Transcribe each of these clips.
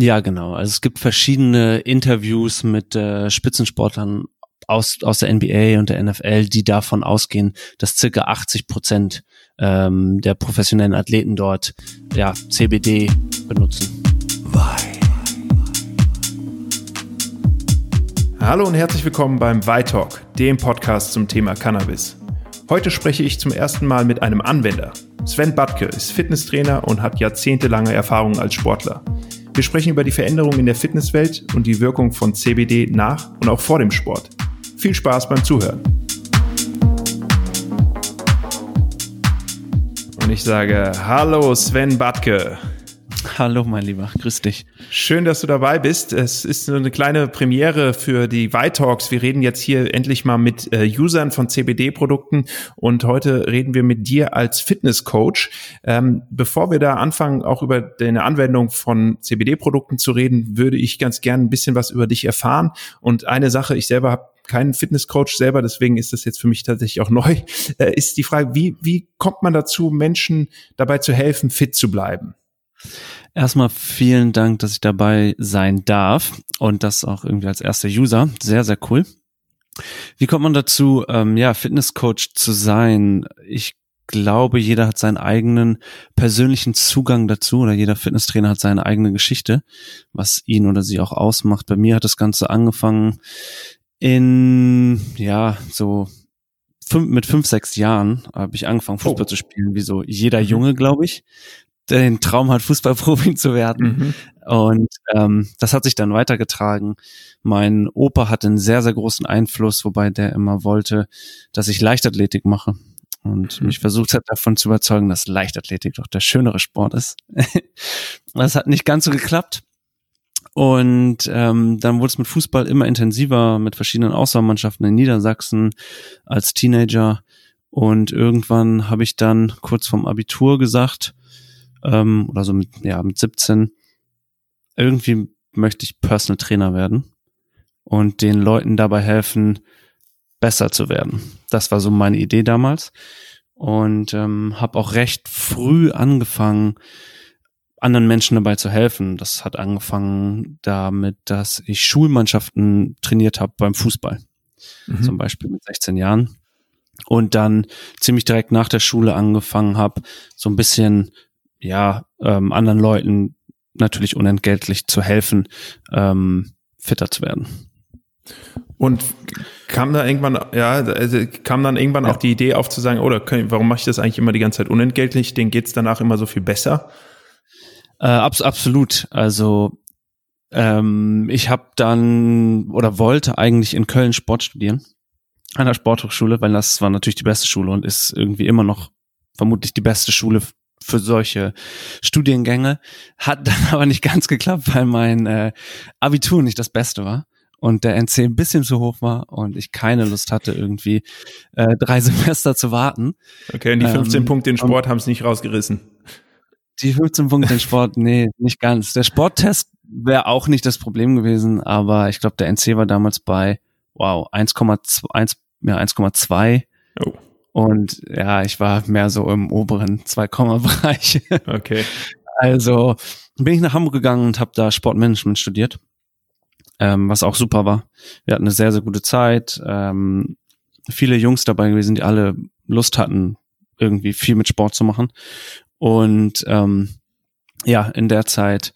Ja, genau. Also es gibt verschiedene Interviews mit äh, Spitzensportlern aus, aus der NBA und der NFL, die davon ausgehen, dass circa 80 Prozent ähm, der professionellen Athleten dort ja, CBD benutzen. Hallo und herzlich willkommen beim Talk, dem Podcast zum Thema Cannabis. Heute spreche ich zum ersten Mal mit einem Anwender. Sven Batke ist Fitnesstrainer und hat jahrzehntelange Erfahrung als Sportler. Wir sprechen über die Veränderungen in der Fitnesswelt und die Wirkung von CBD nach und auch vor dem Sport. Viel Spaß beim Zuhören. Und ich sage Hallo Sven Batke. Hallo, mein Lieber, grüß dich. Schön, dass du dabei bist. Es ist so eine kleine Premiere für die White Talks. Wir reden jetzt hier endlich mal mit äh, Usern von CBD-Produkten und heute reden wir mit dir als Fitnesscoach. Ähm, bevor wir da anfangen, auch über deine Anwendung von CBD-Produkten zu reden, würde ich ganz gerne ein bisschen was über dich erfahren. Und eine Sache, ich selber habe keinen Fitnesscoach selber, deswegen ist das jetzt für mich tatsächlich auch neu, äh, ist die Frage, wie, wie kommt man dazu, Menschen dabei zu helfen, fit zu bleiben? Erstmal vielen Dank, dass ich dabei sein darf und das auch irgendwie als erster User. Sehr, sehr cool. Wie kommt man dazu, ähm, ja, Fitnesscoach zu sein? Ich glaube, jeder hat seinen eigenen persönlichen Zugang dazu oder jeder Fitnesstrainer hat seine eigene Geschichte, was ihn oder sie auch ausmacht. Bei mir hat das Ganze angefangen in, ja, so fünf, mit fünf, sechs Jahren habe ich angefangen, Fußball oh. zu spielen, wie so jeder mhm. Junge, glaube ich den Traum hat, Fußballprofi zu werden. Mhm. Und ähm, das hat sich dann weitergetragen. Mein Opa hatte einen sehr, sehr großen Einfluss, wobei der immer wollte, dass ich Leichtathletik mache. Und mhm. mich versucht hat, davon zu überzeugen, dass Leichtathletik doch der schönere Sport ist. das hat nicht ganz so geklappt. Und ähm, dann wurde es mit Fußball immer intensiver, mit verschiedenen Auswahlmannschaften in Niedersachsen als Teenager. Und irgendwann habe ich dann kurz vorm Abitur gesagt, ähm, oder so mit, ja, mit 17, irgendwie möchte ich Personal Trainer werden und den Leuten dabei helfen, besser zu werden. Das war so meine Idee damals und ähm, habe auch recht früh angefangen, anderen Menschen dabei zu helfen. Das hat angefangen damit, dass ich Schulmannschaften trainiert habe beim Fußball, mhm. zum Beispiel mit 16 Jahren und dann ziemlich direkt nach der Schule angefangen habe, so ein bisschen ja, ähm, anderen Leuten natürlich unentgeltlich zu helfen, ähm, fitter zu werden. Und kam da irgendwann, ja, also kam dann irgendwann ja. auch die Idee auf zu sagen, oder oh, warum mache ich das eigentlich immer die ganze Zeit unentgeltlich? Den geht's danach immer so viel besser? Äh, abs absolut. Also ähm, ich habe dann oder wollte eigentlich in Köln Sport studieren an der Sporthochschule, weil das war natürlich die beste Schule und ist irgendwie immer noch vermutlich die beste Schule für solche Studiengänge. Hat dann aber nicht ganz geklappt, weil mein äh, Abitur nicht das Beste war und der NC ein bisschen zu hoch war und ich keine Lust hatte, irgendwie äh, drei Semester zu warten. Okay, und die 15 ähm, Punkte in Sport haben es nicht rausgerissen. Die 15 Punkte in Sport, nee, nicht ganz. Der Sporttest wäre auch nicht das Problem gewesen, aber ich glaube, der NC war damals bei, wow, 1,2, ja, 1,2. Oh. Und ja, ich war mehr so im oberen 2-Komma-Bereich. Okay. Also bin ich nach Hamburg gegangen und habe da Sportmanagement studiert, ähm, was auch super war. Wir hatten eine sehr, sehr gute Zeit. Ähm, viele Jungs dabei gewesen, die alle Lust hatten, irgendwie viel mit Sport zu machen. Und ähm, ja, in der Zeit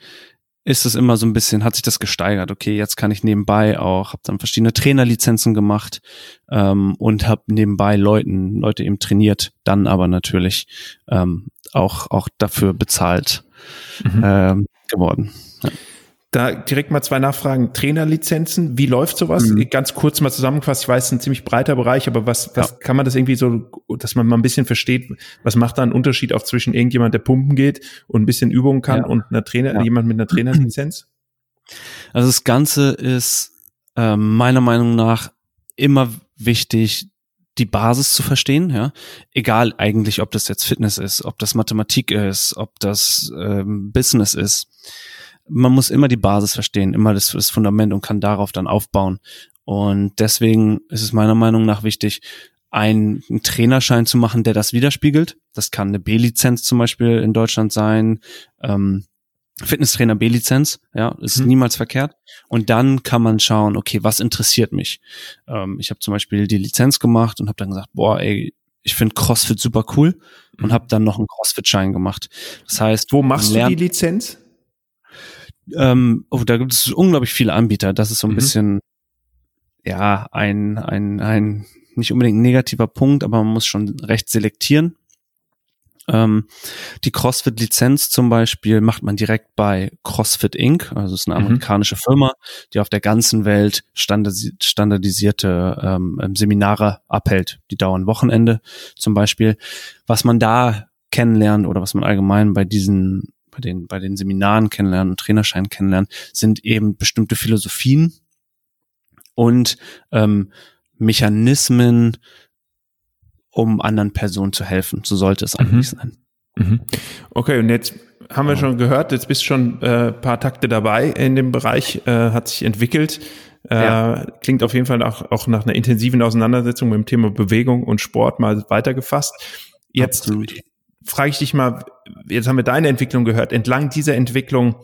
ist es immer so ein bisschen, hat sich das gesteigert. Okay, jetzt kann ich nebenbei auch, habe dann verschiedene Trainerlizenzen gemacht ähm, und habe nebenbei Leuten, Leute eben trainiert, dann aber natürlich ähm, auch auch dafür bezahlt mhm. ähm, geworden. Da direkt mal zwei Nachfragen. Trainerlizenzen, wie läuft sowas? Mhm. Ganz kurz mal zusammengefasst, ich weiß, es ist ein ziemlich breiter Bereich, aber was, was ja. kann man das irgendwie so, dass man mal ein bisschen versteht, was macht da einen Unterschied auch zwischen irgendjemand, der pumpen geht und ein bisschen Übungen kann ja. und einer Trainer, ja. jemand mit einer Trainerlizenz? Also das Ganze ist äh, meiner Meinung nach immer wichtig, die Basis zu verstehen, ja. Egal eigentlich, ob das jetzt Fitness ist, ob das Mathematik ist, ob das ähm, Business ist man muss immer die Basis verstehen, immer das, das Fundament und kann darauf dann aufbauen. Und deswegen ist es meiner Meinung nach wichtig, einen, einen Trainerschein zu machen, der das widerspiegelt. Das kann eine B-Lizenz zum Beispiel in Deutschland sein. Ähm, Fitnesstrainer B-Lizenz, ja, ist mhm. niemals verkehrt. Und dann kann man schauen, okay, was interessiert mich? Ähm, ich habe zum Beispiel die Lizenz gemacht und habe dann gesagt, boah, ey, ich finde CrossFit super cool und mhm. habe dann noch einen CrossFit-Schein gemacht. Das heißt, wo machst du die Lizenz? Ähm, oh, da gibt es unglaublich viele Anbieter. Das ist so ein mhm. bisschen, ja, ein, ein, ein nicht unbedingt ein negativer Punkt, aber man muss schon recht selektieren. Ähm, die CrossFit-Lizenz zum Beispiel macht man direkt bei CrossFit Inc., also ist eine mhm. amerikanische mhm. Firma, die auf der ganzen Welt standardisierte ähm, ähm, Seminare abhält. Die dauern Wochenende zum Beispiel. Was man da kennenlernt oder was man allgemein bei diesen bei den, bei den Seminaren kennenlernen und Trainerscheinen kennenlernen, sind eben bestimmte Philosophien und ähm, Mechanismen, um anderen Personen zu helfen. So sollte es eigentlich mhm. sein. Mhm. Okay, und jetzt haben wir schon gehört, jetzt bist schon äh, paar Takte dabei in dem Bereich, äh, hat sich entwickelt. Äh, ja. Klingt auf jeden Fall auch, auch nach einer intensiven Auseinandersetzung mit dem Thema Bewegung und Sport mal weitergefasst. Jetzt frage ich dich mal, jetzt haben wir deine Entwicklung gehört. Entlang dieser Entwicklung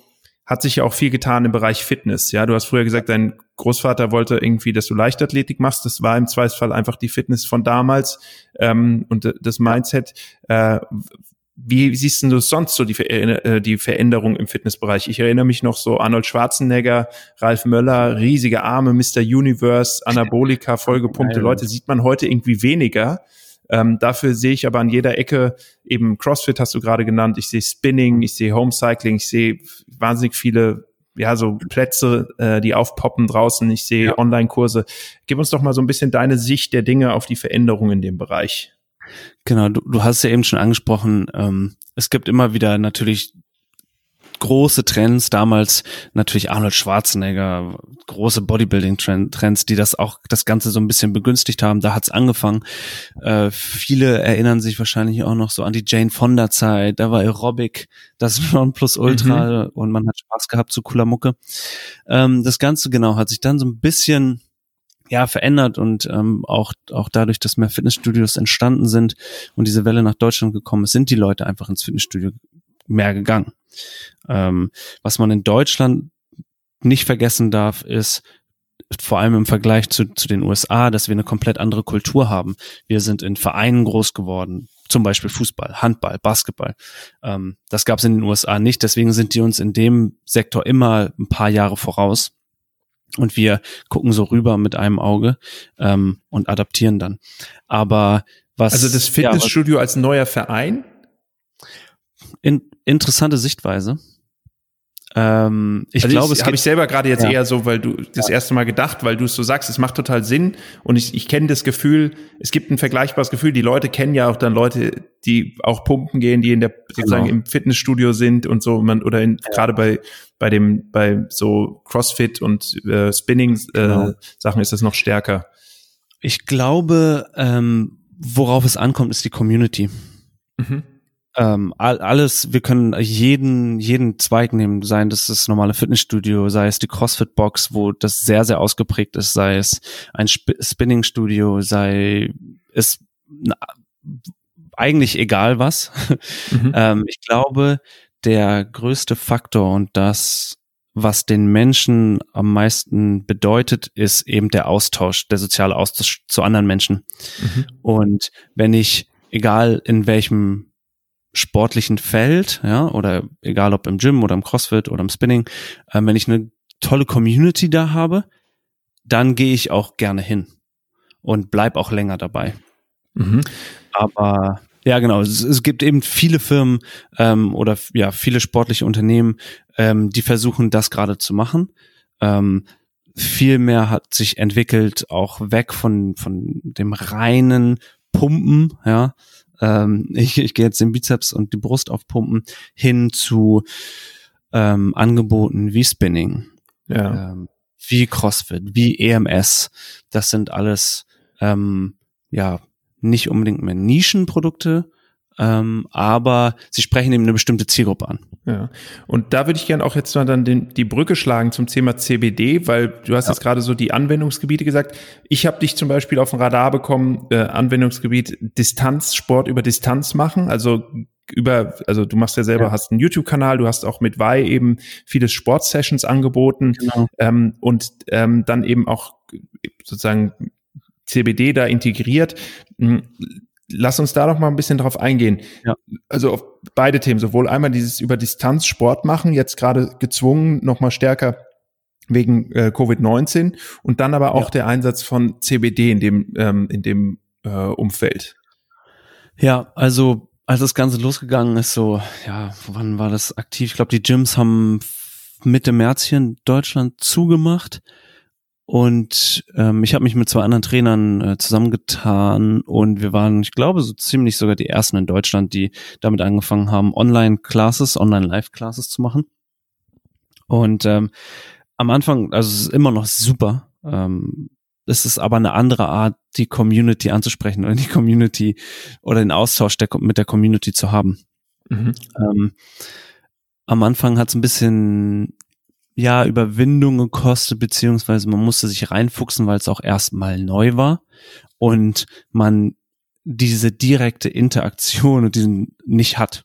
hat sich ja auch viel getan im Bereich Fitness. Ja, du hast früher gesagt, dein Großvater wollte irgendwie, dass du Leichtathletik machst. Das war im Zweifelsfall einfach die Fitness von damals ähm, und das Mindset. Äh, wie siehst du sonst so die, äh, die Veränderung im Fitnessbereich? Ich erinnere mich noch so Arnold Schwarzenegger, Ralf Möller, riesige Arme, Mr. Universe, Anabolika, vollgepumpte Leute sieht man heute irgendwie weniger. Ähm, dafür sehe ich aber an jeder Ecke eben CrossFit hast du gerade genannt. Ich sehe Spinning, ich sehe Home Cycling, ich sehe wahnsinnig viele ja, so Plätze, äh, die aufpoppen draußen. Ich sehe ja. Online-Kurse. Gib uns doch mal so ein bisschen deine Sicht der Dinge auf die Veränderungen in dem Bereich. Genau, du, du hast ja eben schon angesprochen, ähm, es gibt immer wieder natürlich große Trends, damals natürlich Arnold Schwarzenegger, große Bodybuilding-Trends, die das auch das Ganze so ein bisschen begünstigt haben. Da hat's angefangen. Äh, viele erinnern sich wahrscheinlich auch noch so an die Jane Fonda-Zeit. Da war Aerobic das plus Ultra mhm. und man hat Spaß gehabt zu cooler Mucke. Ähm, das Ganze genau hat sich dann so ein bisschen ja verändert und ähm, auch auch dadurch, dass mehr Fitnessstudios entstanden sind und diese Welle nach Deutschland gekommen ist, sind die Leute einfach ins Fitnessstudio mehr gegangen. Ähm, was man in Deutschland nicht vergessen darf, ist vor allem im Vergleich zu, zu den USA, dass wir eine komplett andere Kultur haben. Wir sind in Vereinen groß geworden, zum Beispiel Fußball, Handball, Basketball. Ähm, das gab es in den USA nicht, deswegen sind die uns in dem Sektor immer ein paar Jahre voraus. Und wir gucken so rüber mit einem Auge ähm, und adaptieren dann. Aber was. Also das Fitnessstudio ja, als neuer Verein? In, interessante Sichtweise. Ähm, ich also glaube, es habe ich selber gerade jetzt ja. eher so, weil du das ja. erste Mal gedacht, weil du es so sagst, es macht total Sinn und ich, ich kenne das Gefühl, es gibt ein vergleichbares Gefühl, die Leute kennen ja auch dann Leute, die auch pumpen gehen, die in der sozusagen genau. im Fitnessstudio sind und so man oder in, ja. gerade bei bei dem bei so CrossFit und äh, Spinning äh, genau. Sachen ist das noch stärker. Ich glaube, ähm, worauf es ankommt, ist die Community. Mhm ähm, alles, wir können jeden, jeden Zweig nehmen, seien das das normale Fitnessstudio, sei es die CrossFit-Box, wo das sehr, sehr ausgeprägt ist, sei es ein Sp Spinning-Studio, sei es na, eigentlich egal was. Mhm. ähm, ich glaube, der größte Faktor und das, was den Menschen am meisten bedeutet, ist eben der Austausch, der soziale Austausch zu anderen Menschen. Mhm. Und wenn ich, egal in welchem sportlichen Feld, ja, oder egal ob im Gym oder im CrossFit oder im Spinning, äh, wenn ich eine tolle Community da habe, dann gehe ich auch gerne hin und bleib auch länger dabei. Mhm. Aber ja, genau. Es, es, gibt eben viele Firmen ähm, oder ja viele sportliche Unternehmen, ähm, die versuchen, das gerade zu machen. Ähm, viel mehr hat sich entwickelt, auch weg von von dem reinen Pumpen, ja, ähm, ich, ich gehe jetzt den Bizeps und die Brust aufpumpen, hin zu ähm, Angeboten wie Spinning, ja. ähm, wie CrossFit, wie EMS. Das sind alles ähm, ja nicht unbedingt mehr Nischenprodukte, ähm, aber sie sprechen eben eine bestimmte Zielgruppe an. Ja, und da würde ich gerne auch jetzt mal dann den, die Brücke schlagen zum Thema CBD, weil du hast ja. jetzt gerade so die Anwendungsgebiete gesagt. Ich habe dich zum Beispiel auf dem Radar bekommen, äh, Anwendungsgebiet Distanz, Sport über Distanz machen, also über, also du machst ja selber, ja. hast einen YouTube-Kanal, du hast auch mit Vi eben viele Sportsessions angeboten genau. ähm, und ähm, dann eben auch sozusagen CBD da integriert. Lass uns da doch mal ein bisschen drauf eingehen. Ja. Also auf beide Themen, sowohl einmal dieses über Distanz Sport machen, jetzt gerade gezwungen, noch mal stärker wegen äh, Covid-19 und dann aber auch ja. der Einsatz von CBD in dem, ähm, in dem äh, Umfeld. Ja, also als das Ganze losgegangen ist, so, ja, wann war das aktiv? Ich glaube, die Gyms haben Mitte März hier in Deutschland zugemacht. Und ähm, ich habe mich mit zwei anderen Trainern äh, zusammengetan und wir waren, ich glaube, so ziemlich sogar die ersten in Deutschland, die damit angefangen haben, Online-Classes, Online-Live-Classes zu machen. Und ähm, am Anfang, also es ist immer noch super. Ähm, es ist aber eine andere Art, die Community anzusprechen oder die Community oder den Austausch der, mit der Community zu haben. Mhm. Ähm, am Anfang hat es ein bisschen ja Überwindung gekostet, beziehungsweise man musste sich reinfuchsen, weil es auch erstmal neu war und man diese direkte Interaktion und diesen nicht hat.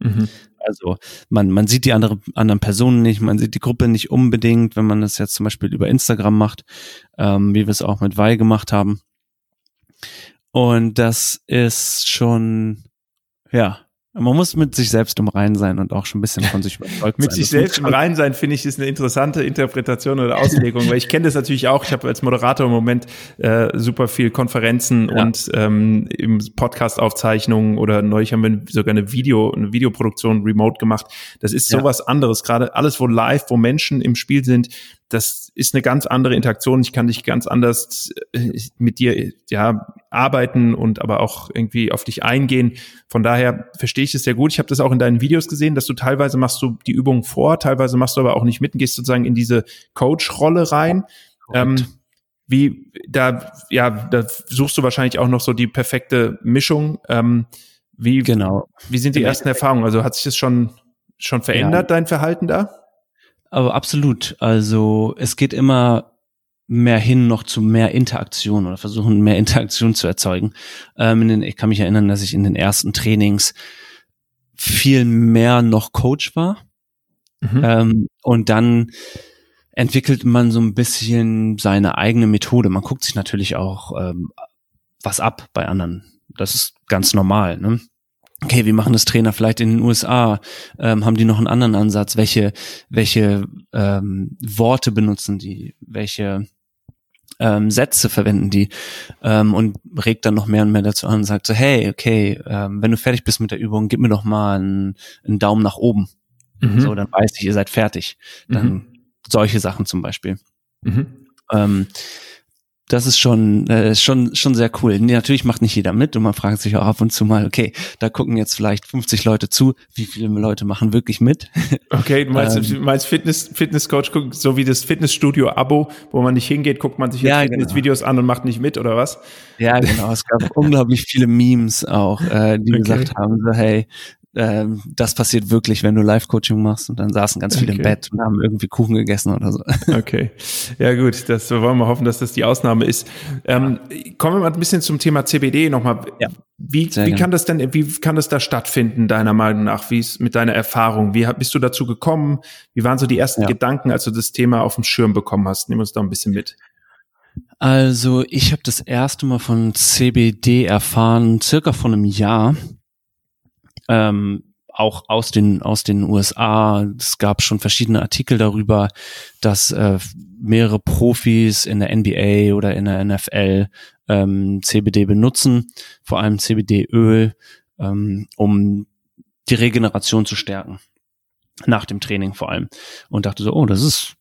Mhm. Also man, man sieht die andere, anderen Personen nicht, man sieht die Gruppe nicht unbedingt, wenn man das jetzt zum Beispiel über Instagram macht, ähm, wie wir es auch mit Weil gemacht haben. Und das ist schon, ja, man muss mit sich selbst im Rein sein und auch schon ein bisschen von sich überzeugt mit sein. Mit sich selbst im Rein sein, finde ich, ist eine interessante Interpretation oder Auslegung, weil ich kenne das natürlich auch. Ich habe als Moderator im Moment äh, super viel Konferenzen ja. und ähm, im Podcast-Aufzeichnungen oder neulich haben wir sogar eine Video, eine Videoproduktion remote gemacht. Das ist sowas ja. anderes. Gerade alles, wo live, wo Menschen im Spiel sind, das ist eine ganz andere Interaktion. Ich kann dich ganz anders äh, mit dir ja arbeiten und aber auch irgendwie auf dich eingehen. Von daher verstehe ich das sehr gut. Ich habe das auch in deinen Videos gesehen, dass du teilweise machst du die Übung vor, teilweise machst du aber auch nicht mit und gehst sozusagen in diese Coach-Rolle rein. Ähm, wie da ja, da suchst du wahrscheinlich auch noch so die perfekte Mischung. Ähm, wie genau. Wie sind die ersten Erfahrungen? Also hat sich das schon schon verändert ja. dein Verhalten da? Aber absolut. Also es geht immer mehr hin noch zu mehr Interaktion oder versuchen mehr Interaktion zu erzeugen. Ähm, den, ich kann mich erinnern, dass ich in den ersten Trainings viel mehr noch Coach war. Mhm. Ähm, und dann entwickelt man so ein bisschen seine eigene Methode. Man guckt sich natürlich auch ähm, was ab bei anderen. Das ist ganz normal. Ne? Okay, wie machen das Trainer vielleicht in den USA? Ähm, haben die noch einen anderen Ansatz? Welche, welche ähm, Worte benutzen die? Welche ähm, Sätze verwenden die? Ähm, und regt dann noch mehr und mehr dazu an und sagt so, hey, okay, ähm, wenn du fertig bist mit der Übung, gib mir doch mal einen, einen Daumen nach oben. Mhm. So, dann weiß ich, ihr seid fertig. Dann mhm. solche Sachen zum Beispiel. Mhm. Ähm, das ist schon, äh, schon, schon sehr cool. Nee, natürlich macht nicht jeder mit und man fragt sich auch ab und zu mal, okay, da gucken jetzt vielleicht 50 Leute zu, wie viele Leute machen wirklich mit? Okay, du meinst, ähm, meinst Fitness, Fitnesscoach guckt, so wie das Fitnessstudio-Abo, wo man nicht hingeht, guckt man sich jetzt ja, Fitnessvideos genau. an und macht nicht mit, oder was? Ja, genau. Es gab unglaublich viele Memes auch, äh, die okay. gesagt haben, so, hey, ähm, das passiert wirklich, wenn du Live-Coaching machst und dann saßen ganz viele okay. im Bett und haben irgendwie Kuchen gegessen oder so. Okay, ja gut, das wollen wir hoffen, dass das die Ausnahme ist. Ähm, kommen wir mal ein bisschen zum Thema CBD nochmal. Ja, wie, wie kann das denn, wie kann das da stattfinden, deiner Meinung nach? Wie ist mit deiner Erfahrung? Wie bist du dazu gekommen? Wie waren so die ersten ja. Gedanken, als du das Thema auf dem Schirm bekommen hast? Nimm uns da ein bisschen mit. Also ich habe das erste Mal von CBD erfahren, circa vor einem Jahr ähm, auch aus den aus den USA. Es gab schon verschiedene Artikel darüber, dass äh, mehrere Profis in der NBA oder in der NFL ähm, CBD benutzen, vor allem CBD-Öl, ähm, um die Regeneration zu stärken nach dem Training vor allem. Und dachte so, oh, das ist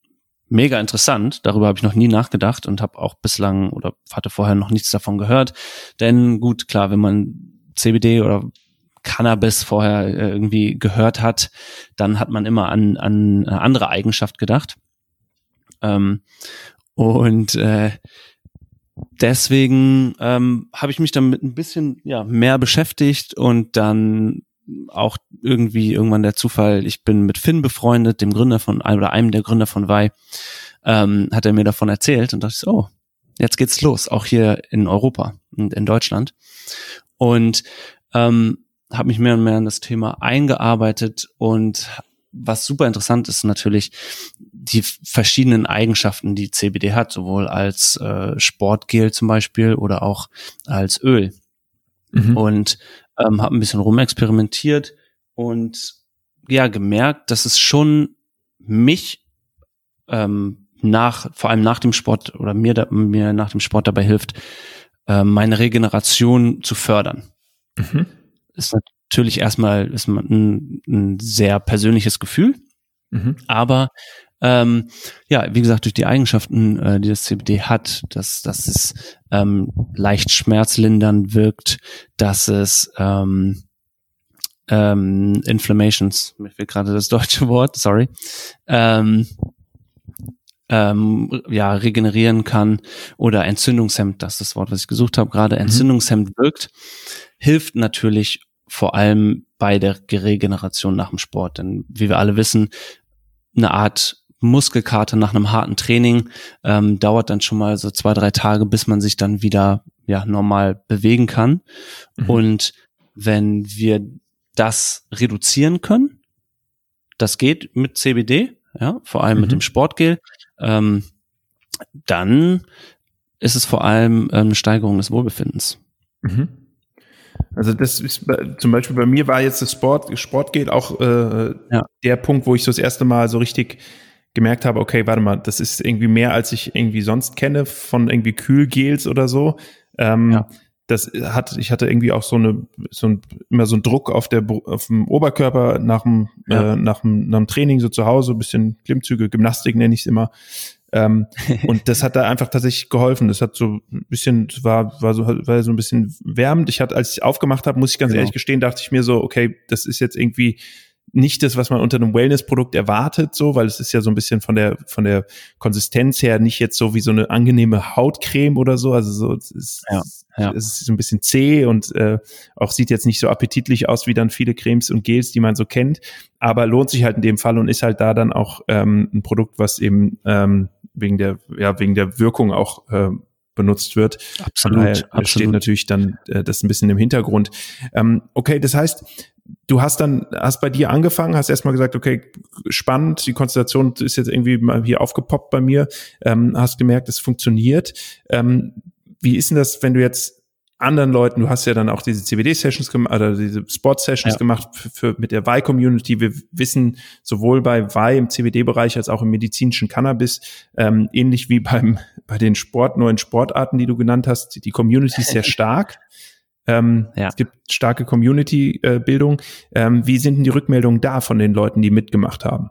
mega interessant. Darüber habe ich noch nie nachgedacht und habe auch bislang oder hatte vorher noch nichts davon gehört. Denn gut, klar, wenn man CBD oder Cannabis vorher äh, irgendwie gehört hat, dann hat man immer an, an eine andere Eigenschaft gedacht. Ähm, und äh, deswegen ähm, habe ich mich damit ein bisschen ja mehr beschäftigt und dann auch irgendwie irgendwann der Zufall, ich bin mit Finn befreundet, dem Gründer von oder einem der Gründer von Vi, ähm, hat er mir davon erzählt und dachte ich so, oh, jetzt geht's los, auch hier in Europa und in Deutschland. Und ähm, habe mich mehr und mehr in das Thema eingearbeitet und was super interessant ist natürlich die verschiedenen Eigenschaften, die CBD hat, sowohl als äh, Sportgel zum Beispiel oder auch als Öl. Mhm. Und ähm, habe ein bisschen rumexperimentiert und ja gemerkt, dass es schon mich ähm, nach, vor allem nach dem Sport oder mir, da, mir nach dem Sport dabei hilft, äh, meine Regeneration zu fördern. Mhm. Ist natürlich erstmal ist ein, ein sehr persönliches Gefühl, mhm. aber ähm, ja, wie gesagt, durch die Eigenschaften, äh, die das CBD hat, dass, dass es ähm, leicht schmerzlindernd wirkt, dass es ähm, ähm, Inflammations, mir fehlt gerade das deutsche Wort, sorry, ähm, ähm, ja, regenerieren kann oder Entzündungshemd, das ist das Wort, was ich gesucht habe, gerade mhm. Entzündungshemd wirkt, hilft natürlich vor allem bei der Regeneration nach dem Sport. Denn wie wir alle wissen, eine Art Muskelkater nach einem harten Training ähm, dauert dann schon mal so zwei, drei Tage, bis man sich dann wieder ja normal bewegen kann. Mhm. Und wenn wir das reduzieren können, das geht mit CBD, ja, vor allem mhm. mit dem Sportgel, ähm, dann ist es vor allem ähm, eine Steigerung des Wohlbefindens. Mhm. Also das ist zum Beispiel bei mir war jetzt das Sport, Sportgel auch äh, ja. der Punkt, wo ich so das erste Mal so richtig gemerkt habe, okay, warte mal, das ist irgendwie mehr, als ich irgendwie sonst kenne von irgendwie Kühlgels oder so. Ähm, ja. Das hat, ich hatte irgendwie auch so eine, so ein, immer so ein Druck auf der, auf dem Oberkörper nach dem, ja. äh, nach dem, nach dem Training so zu Hause, ein bisschen Klimmzüge, Gymnastik nenne ich es immer. Ähm, und das hat da einfach tatsächlich geholfen. Das hat so ein bisschen, war, war so, war so ein bisschen wärmend. Ich hatte, als ich aufgemacht habe, muss ich ganz genau. ehrlich gestehen, dachte ich mir so, okay, das ist jetzt irgendwie nicht das, was man unter einem Wellness-Produkt erwartet, so, weil es ist ja so ein bisschen von der, von der Konsistenz her nicht jetzt so wie so eine angenehme Hautcreme oder so. Also so, es ist, ja, ja. es ist so ein bisschen zäh und äh, auch sieht jetzt nicht so appetitlich aus wie dann viele Cremes und Gels, die man so kennt. Aber lohnt sich halt in dem Fall und ist halt da dann auch ähm, ein Produkt, was eben ähm, wegen der, ja, wegen der Wirkung auch äh, benutzt wird. Absolut. Daher absolut. steht natürlich dann äh, das ein bisschen im Hintergrund. Ähm, okay, das heißt, du hast dann, hast bei dir angefangen, hast erstmal gesagt, okay, spannend, die Konstellation ist jetzt irgendwie mal hier aufgepoppt bei mir, ähm, hast gemerkt, es funktioniert. Ähm, wie ist denn das, wenn du jetzt anderen Leuten, du hast ja dann auch diese CBD-Sessions gemacht, oder diese Sport-Sessions ja. gemacht für, für, mit der Vi-Community. Wir wissen sowohl bei Vi im CBD-Bereich als auch im medizinischen Cannabis, ähm, ähnlich wie beim, bei den Sport, neuen Sportarten, die du genannt hast, die Community ist sehr stark. Ähm, ja. Es gibt starke Community-Bildung. Ähm, wie sind denn die Rückmeldungen da von den Leuten, die mitgemacht haben?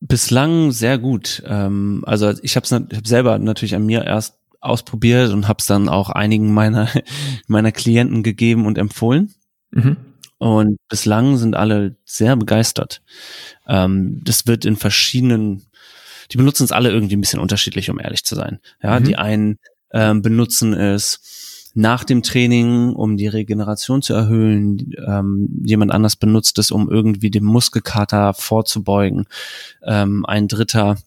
Bislang sehr gut. Ähm, also ich habe es hab selber natürlich an mir erst ausprobiert und habe es dann auch einigen meiner meiner Klienten gegeben und empfohlen. Mhm. Und bislang sind alle sehr begeistert. Ähm, das wird in verschiedenen, die benutzen es alle irgendwie ein bisschen unterschiedlich, um ehrlich zu sein. Ja, mhm. die einen ähm, benutzen es nach dem Training, um die Regeneration zu erhöhen. Ähm, jemand anders benutzt es, um irgendwie dem Muskelkater vorzubeugen. Ähm, ein Dritter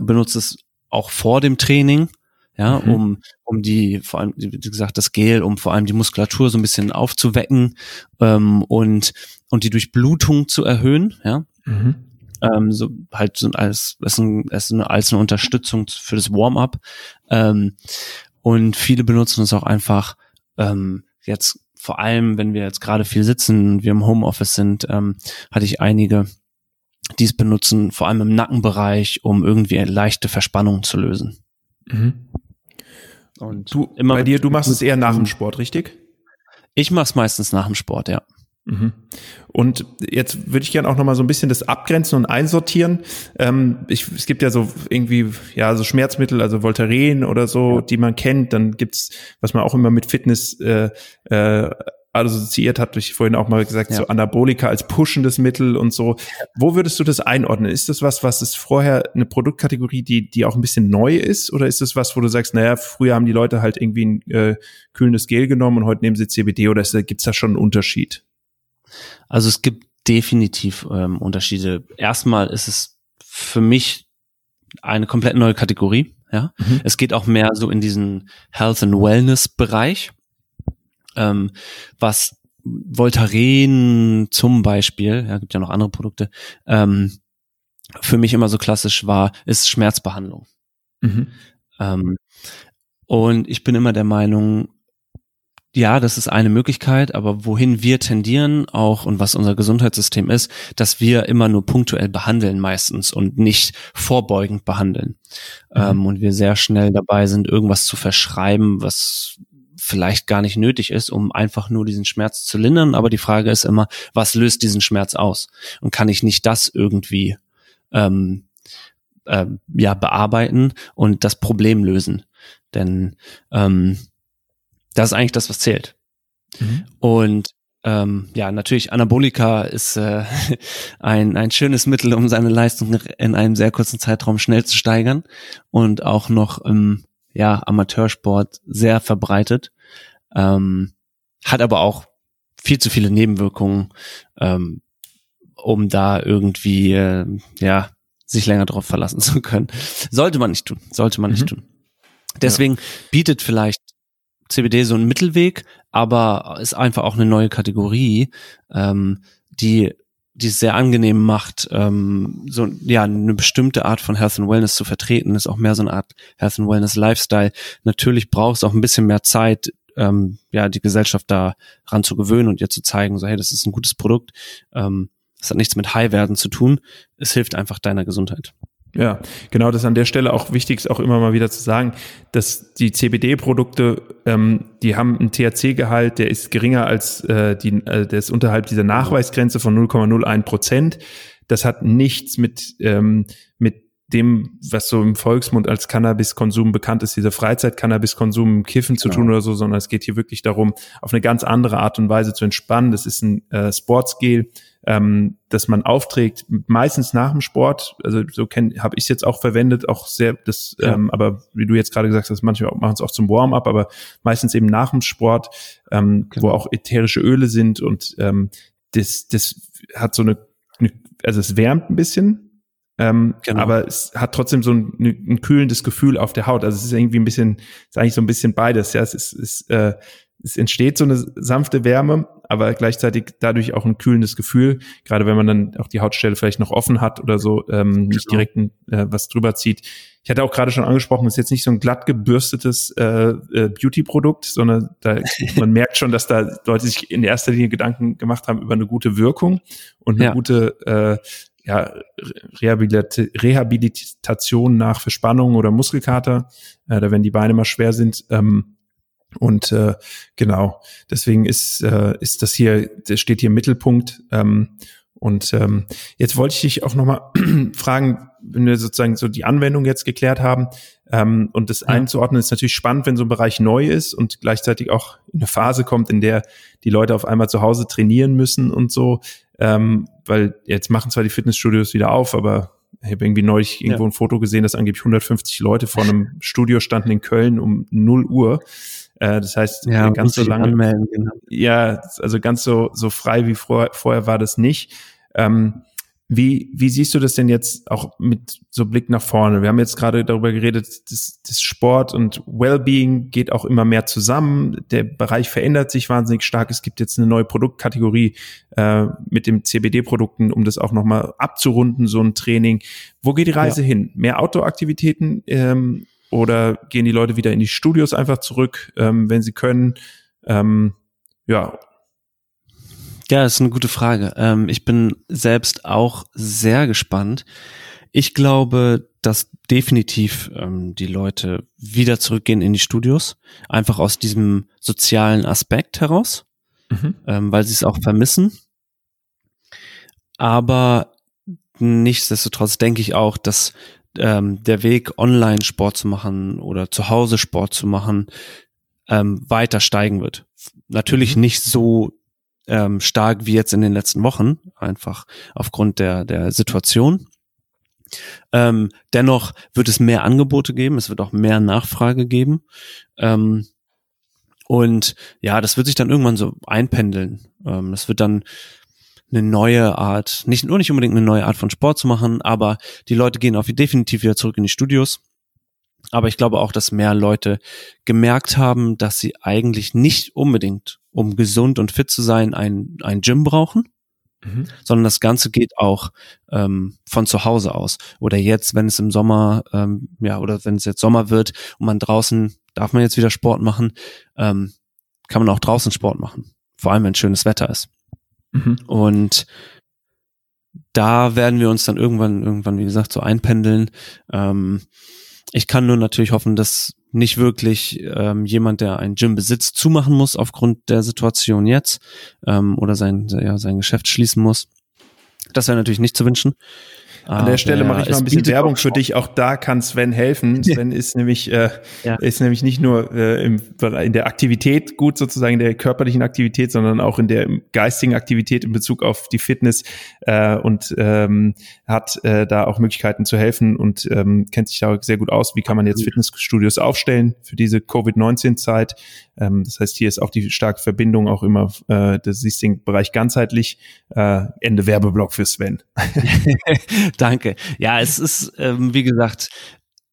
benutzt es auch vor dem Training, ja, mhm. um, um die, vor allem, wie gesagt, das Gel, um vor allem die Muskulatur so ein bisschen aufzuwecken ähm, und, und die Durchblutung zu erhöhen, ja. Mhm. Ähm, so halt so als, als, als, eine, als eine Unterstützung für das Warm-up. Ähm, und viele benutzen es auch einfach ähm, jetzt vor allem, wenn wir jetzt gerade viel sitzen, wir im Homeoffice sind, ähm, hatte ich einige, die es benutzen, vor allem im Nackenbereich, um irgendwie eine leichte Verspannung zu lösen. Mhm. Und du, immer bei dir, du machst es eher nach dem Sport, richtig? Ich mache es meistens nach dem Sport, ja. Mhm. Und jetzt würde ich gerne auch noch mal so ein bisschen das abgrenzen und einsortieren. Ähm, ich, es gibt ja so irgendwie ja so Schmerzmittel, also Voltaren oder so, ja. die man kennt. Dann gibt's, was man auch immer mit Fitness äh, äh, assoziiert, hatte ich vorhin auch mal gesagt, ja. so Anabolika als pushendes Mittel und so. Wo würdest du das einordnen? Ist das was, was ist vorher eine Produktkategorie, die, die auch ein bisschen neu ist? Oder ist das was, wo du sagst, naja, früher haben die Leute halt irgendwie ein äh, kühlendes Gel genommen und heute nehmen sie CBD oder gibt es da schon einen Unterschied? Also es gibt definitiv ähm, Unterschiede. Erstmal ist es für mich eine komplett neue Kategorie. Ja, mhm. es geht auch mehr so in diesen Health and Wellness Bereich, ähm, was Voltaren zum Beispiel, ja, gibt ja noch andere Produkte, ähm, für mich immer so klassisch war, ist Schmerzbehandlung. Mhm. Ähm, und ich bin immer der Meinung, ja, das ist eine Möglichkeit, aber wohin wir tendieren auch und was unser Gesundheitssystem ist, dass wir immer nur punktuell behandeln meistens und nicht vorbeugend behandeln. Mhm. Ähm, und wir sehr schnell dabei sind, irgendwas zu verschreiben, was vielleicht gar nicht nötig ist, um einfach nur diesen Schmerz zu lindern. Aber die Frage ist immer, was löst diesen Schmerz aus? Und kann ich nicht das irgendwie ähm, äh, ja bearbeiten und das Problem lösen? Denn ähm, das ist eigentlich das, was zählt. Mhm. Und ähm, ja, natürlich, Anabolika ist äh, ein, ein schönes Mittel, um seine Leistung in einem sehr kurzen Zeitraum schnell zu steigern und auch noch im ja, Amateursport sehr verbreitet. Ähm, hat aber auch viel zu viele Nebenwirkungen, ähm, um da irgendwie äh, ja sich länger darauf verlassen zu können. Sollte man nicht tun, sollte man mhm. nicht tun. Deswegen ja. bietet vielleicht CBD so ein Mittelweg, aber ist einfach auch eine neue Kategorie, ähm, die die es sehr angenehm macht, ähm, so ja eine bestimmte Art von Health and Wellness zu vertreten, ist auch mehr so eine Art Health and Wellness Lifestyle. Natürlich braucht es auch ein bisschen mehr Zeit, ähm, ja die Gesellschaft da ran zu gewöhnen und ihr zu zeigen, so hey, das ist ein gutes Produkt. Ähm, hat nichts mit High werden zu tun. Es hilft einfach deiner Gesundheit. Ja, genau, das ist an der Stelle auch wichtig, ist auch immer mal wieder zu sagen, dass die CBD-Produkte, ähm, die haben einen THC-Gehalt, der ist geringer als äh, die, äh, der ist unterhalb dieser Nachweisgrenze von 0,01 Prozent. Das hat nichts mit ähm, mit dem, was so im Volksmund als Cannabiskonsum bekannt ist, dieser Freizeit-Cannabiskonsum, Kiffen zu genau. tun oder so, sondern es geht hier wirklich darum, auf eine ganz andere Art und Weise zu entspannen. Das ist ein äh, Sportsgel, ähm, dass man aufträgt, meistens nach dem Sport. Also so habe ich es jetzt auch verwendet, auch sehr, das, ja. ähm, aber wie du jetzt gerade gesagt hast, manche machen es auch zum Warm-up, aber meistens eben nach dem Sport, ähm, genau. wo auch ätherische Öle sind und ähm, das, das hat so eine, eine also es wärmt ein bisschen, ähm, genau. Aber es hat trotzdem so ein, ein, kühlendes Gefühl auf der Haut. Also es ist irgendwie ein bisschen, ist eigentlich so ein bisschen beides. Ja, es ist, es, äh, es entsteht so eine sanfte Wärme, aber gleichzeitig dadurch auch ein kühlendes Gefühl. Gerade wenn man dann auch die Hautstelle vielleicht noch offen hat oder so, ähm, nicht genau. direkt äh, was drüber zieht. Ich hatte auch gerade schon angesprochen, es ist jetzt nicht so ein glatt gebürstetes äh, äh, Beauty-Produkt, sondern da man merkt schon, dass da Leute sich in erster Linie Gedanken gemacht haben über eine gute Wirkung und eine ja. gute äh, ja, Rehabilitation nach Verspannung oder Muskelkater, äh, da wenn die Beine mal schwer sind. Ähm, und äh, genau, deswegen ist, äh, ist das hier, das steht hier im Mittelpunkt. Ähm, und ähm, jetzt wollte ich dich auch nochmal fragen, wenn wir sozusagen so die Anwendung jetzt geklärt haben ähm, und das ja. einzuordnen, ist natürlich spannend, wenn so ein Bereich neu ist und gleichzeitig auch in eine Phase kommt, in der die Leute auf einmal zu Hause trainieren müssen und so ähm, weil jetzt machen zwar die Fitnessstudios wieder auf, aber ich habe irgendwie neulich irgendwo ja. ein Foto gesehen, dass angeblich 150 Leute vor einem Studio standen in Köln um 0 Uhr. Äh, das heißt, ja, ganz so lange. Anmelden, genau. Ja, also ganz so, so frei wie vor, vorher war das nicht. Ähm, wie, wie siehst du das denn jetzt auch mit so Blick nach vorne? Wir haben jetzt gerade darüber geredet, das, das Sport und Wellbeing geht auch immer mehr zusammen. Der Bereich verändert sich wahnsinnig stark. Es gibt jetzt eine neue Produktkategorie äh, mit den CBD-Produkten, um das auch nochmal abzurunden, so ein Training. Wo geht die Reise ja. hin? Mehr Outdoor-Aktivitäten ähm, oder gehen die Leute wieder in die Studios einfach zurück, ähm, wenn sie können? Ähm, ja, ja, ist eine gute Frage. Ähm, ich bin selbst auch sehr gespannt. Ich glaube, dass definitiv ähm, die Leute wieder zurückgehen in die Studios, einfach aus diesem sozialen Aspekt heraus, mhm. ähm, weil sie es auch vermissen. Aber nichtsdestotrotz denke ich auch, dass ähm, der Weg, online Sport zu machen oder zu Hause Sport zu machen, ähm, weiter steigen wird. Natürlich mhm. nicht so ähm, stark wie jetzt in den letzten Wochen, einfach aufgrund der, der Situation. Ähm, dennoch wird es mehr Angebote geben, es wird auch mehr Nachfrage geben. Ähm, und ja, das wird sich dann irgendwann so einpendeln. Ähm, das wird dann eine neue Art, nicht nur nicht unbedingt eine neue Art von Sport zu machen, aber die Leute gehen auf definitiv wieder zurück in die Studios. Aber ich glaube auch, dass mehr Leute gemerkt haben, dass sie eigentlich nicht unbedingt, um gesund und fit zu sein, ein, ein Gym brauchen, mhm. sondern das Ganze geht auch ähm, von zu Hause aus. Oder jetzt, wenn es im Sommer, ähm, ja, oder wenn es jetzt Sommer wird und man draußen, darf man jetzt wieder Sport machen, ähm, kann man auch draußen Sport machen. Vor allem, wenn schönes Wetter ist. Mhm. Und da werden wir uns dann irgendwann, irgendwann, wie gesagt, so einpendeln. Ähm, ich kann nur natürlich hoffen, dass nicht wirklich ähm, jemand, der ein Gym besitzt, zumachen muss aufgrund der Situation jetzt ähm, oder sein, ja, sein Geschäft schließen muss. Das wäre natürlich nicht zu wünschen. An der Stelle mache ich mal ein bisschen Werbung für dich. Auch da kann Sven helfen. Sven ist nämlich äh, ja. ist nämlich nicht nur äh, im, in der Aktivität gut sozusagen in der körperlichen Aktivität, sondern auch in der geistigen Aktivität in Bezug auf die Fitness äh, und ähm, hat äh, da auch Möglichkeiten zu helfen und ähm, kennt sich da sehr gut aus. Wie kann man jetzt Fitnessstudios aufstellen für diese Covid-19-Zeit? Ähm, das heißt, hier ist auch die starke Verbindung auch immer, äh, das siehst den Bereich ganzheitlich. Äh, Ende Werbeblock für Sven. Danke. Ja, es ist, ähm, wie gesagt,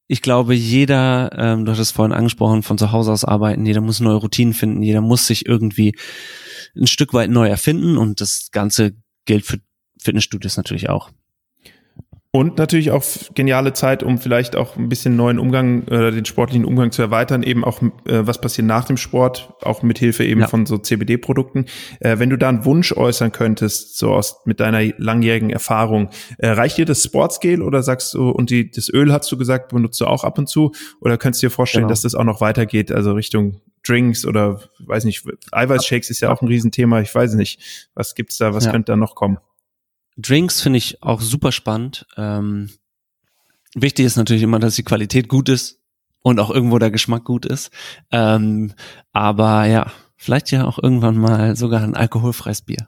ich glaube, jeder, ähm, du hattest vorhin angesprochen, von zu Hause aus arbeiten, jeder muss neue Routinen finden, jeder muss sich irgendwie ein Stück weit neu erfinden und das Ganze gilt für Fitnessstudios natürlich auch. Und natürlich auch geniale Zeit, um vielleicht auch ein bisschen neuen Umgang oder den sportlichen Umgang zu erweitern, eben auch äh, was passiert nach dem Sport, auch mit Hilfe eben ja. von so CBD-Produkten. Äh, wenn du da einen Wunsch äußern könntest, so aus mit deiner langjährigen Erfahrung, äh, reicht dir das Sportsgel oder sagst du, und die, das Öl hast du gesagt, benutzt du auch ab und zu, oder könntest du dir vorstellen, genau. dass das auch noch weitergeht, also Richtung Drinks oder weiß nicht, Eiweißshakes ist ja auch ein Riesenthema, ich weiß nicht. Was gibt's da, was ja. könnte da noch kommen? Drinks finde ich auch super spannend. Ähm, wichtig ist natürlich immer, dass die Qualität gut ist und auch irgendwo der Geschmack gut ist. Ähm, aber ja, vielleicht ja auch irgendwann mal sogar ein alkoholfreies Bier.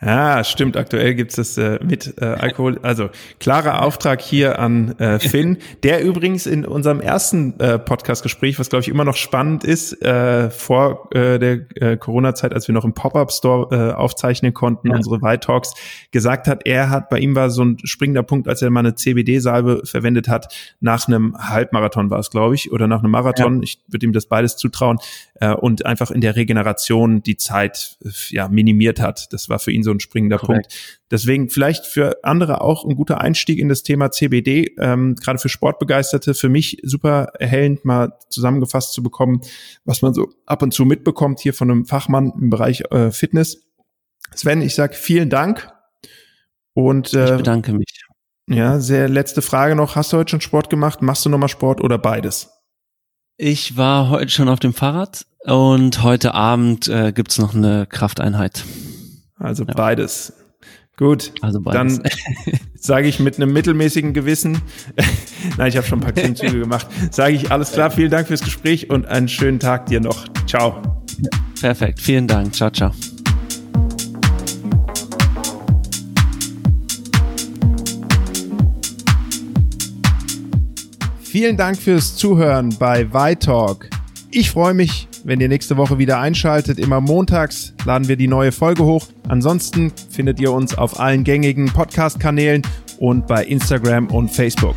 Ja, stimmt. Aktuell gibt's das äh, mit äh, Alkohol. Also klarer Auftrag hier an äh, Finn, der übrigens in unserem ersten äh, Podcast-Gespräch, was glaube ich immer noch spannend ist, äh, vor äh, der äh, Corona-Zeit, als wir noch im Pop-Up-Store äh, aufzeichnen konnten, ja. unsere White Talks, gesagt hat, er hat, bei ihm war so ein springender Punkt, als er mal eine CBD-Salbe verwendet hat, nach einem Halbmarathon war es, glaube ich, oder nach einem Marathon. Ja. Ich würde ihm das beides zutrauen äh, und einfach in der Regeneration die Zeit äh, ja minimiert hat. Das war für ihn so ein springender Korrekt. Punkt. Deswegen vielleicht für andere auch ein guter Einstieg in das Thema CBD, ähm, gerade für Sportbegeisterte, für mich super erhellend mal zusammengefasst zu bekommen, was man so ab und zu mitbekommt hier von einem Fachmann im Bereich äh, Fitness. Sven, ich sag vielen Dank und äh, ich bedanke mich. Ja, sehr letzte Frage noch. Hast du heute schon Sport gemacht? Machst du nochmal Sport oder beides? Ich war heute schon auf dem Fahrrad und heute Abend äh, gibt's noch eine Krafteinheit. Also ja. beides. Gut, also beides. dann sage ich mit einem mittelmäßigen Gewissen, nein, ich habe schon ein paar Klimmzüge gemacht, sage ich alles klar, vielen Dank fürs Gespräch und einen schönen Tag dir noch. Ciao. Perfekt, vielen Dank. Ciao, ciao. Vielen Dank fürs Zuhören bei Vitalk. Ich freue mich, wenn ihr nächste Woche wieder einschaltet. Immer montags laden wir die neue Folge hoch. Ansonsten findet ihr uns auf allen gängigen Podcast-Kanälen und bei Instagram und Facebook.